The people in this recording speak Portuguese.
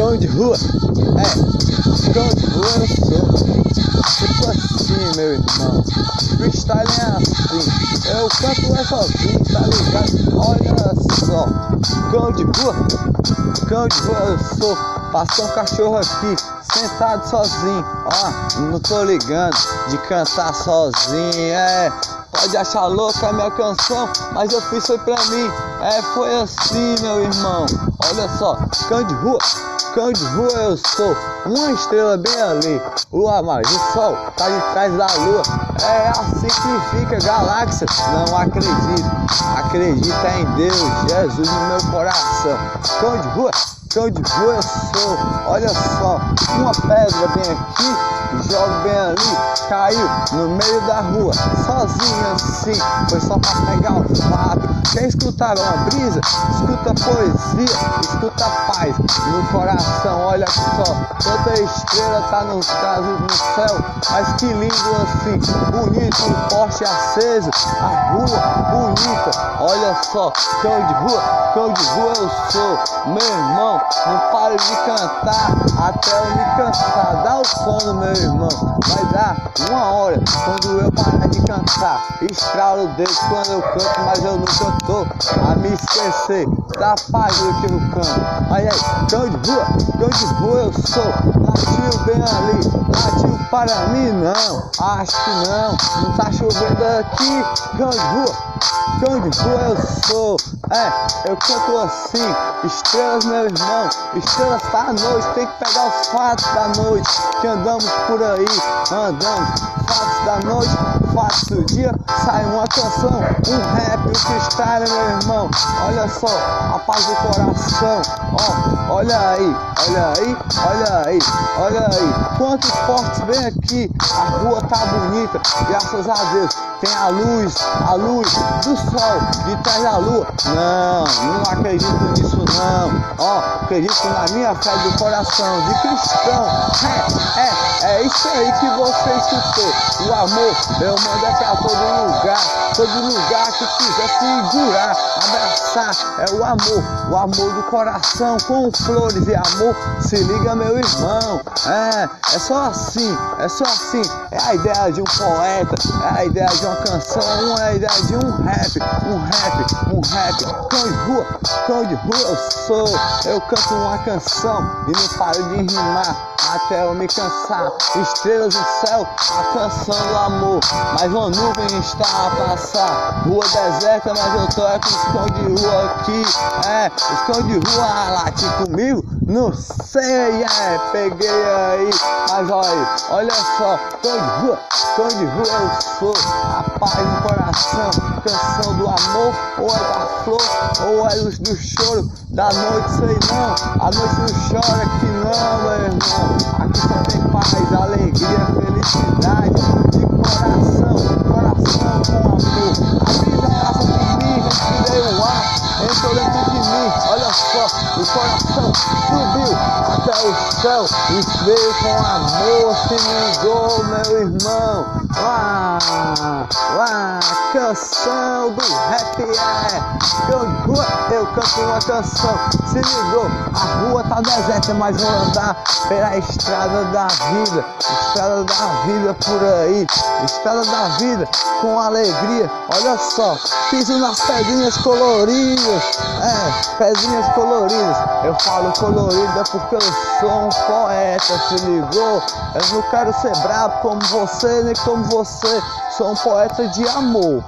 cão de rua. É, cão de rua eu sou. Tipo assim, meu irmão. Freestyle é assim. Eu canto é sozinho, tá ligado? Olha só. Cão de rua. Cão de rua eu sou. Passou um cachorro aqui, sentado sozinho. Ó, não tô ligando de cantar sozinho. É, pode achar louca a minha canção, mas eu fiz foi pra mim. É, foi assim, meu irmão. Olha só, cão de rua. Cão de rua eu sou, uma estrela bem ali. Lua mais, o sol tá de trás da lua. É assim que fica galáxia. Não acredito, acredita em Deus, Jesus no meu coração. Cão de rua, cão de rua eu sou. Olha só, uma pedra bem aqui, jogo bem ali, caiu no meio da rua, sozinho assim. Foi só pra pegar o. Quer escutar uma brisa? Escuta poesia, escuta paz no coração. Olha só, quanta estrela tá no, tá no céu. Mas que lindo assim, bonito, forte aceso. A rua bonita, olha só, cão de rua, cão de rua eu sou. Meu irmão, não pare de cantar até eu me cansar. Dá o sono, meu irmão. Vai dar uma hora quando eu parar de cantar. Estralo o dedo quando eu canto, mas eu nunca tô a me esquecer da paz do que eu canto. Aí aí, cão de rua, cão de rua eu sou. Latiu bem ali, latiu para mim não. Acho que não, não tá chovendo aqui. Cão de rua, cão de rua eu sou. É, eu canto assim, estrelas meu irmão, estrelas da noite, tem que pegar os fatos da noite, que andamos por aí, andamos, fatos da noite, fatos do dia, sai uma canção, um rap, um freestyle meu irmão, olha só, a paz do coração, ó, olha aí, olha aí, olha aí, olha aí, quantos fortes vem aqui, a rua tá bonita, graças a Deus, tem a luz, a luz do sol de trás da lua. Não, não acredito nisso não. Ó, acredito na minha fé do coração de cristão. É, é, é isso aí que você escutou. O amor eu mando é pra todo lugar, todo lugar que quiser segurar, abraçar. É o amor, o amor do coração com flores e amor. Se liga, meu irmão. É, é só assim, é só assim. É a ideia de um poeta, é a ideia de uma canção, é a ideia de um rap, um rap, um rap. Cão de rua, cão de rua eu sou. Eu canto uma canção e não paro de rimar até eu me cansar. Estrelas no céu, a canção do amor. Mas uma nuvem está a passar. Rua deserta, mas eu tô com esconde rua aqui. É, esconde rua, late comigo. Não sei, é, peguei aí. Mas olha, olha só, cão de rua, cão de rua eu sou. A paz no coração, canção do amor, ou é da flor, ou é luz do choro. Da noite sei não, a noite não chora que não, meu irmão. Aqui só tem dentro de mim. Olha só, o coração subiu até o céu e veio com amor, se ligou, meu irmão. Lá, lá, canção do rap é. Eu canto uma canção, se ligou. A rua tá deserta, mas vou andar pela estrada da vida, estrada da vida por aí, estrada da vida com alegria. Olha só, piso nas pedrinhas coloridas, é, pedrinhas coloridas. Eu falo colorida porque eu sou um poeta, se ligou? Eu não quero ser brabo como você, nem como você. Sou um poeta de amor.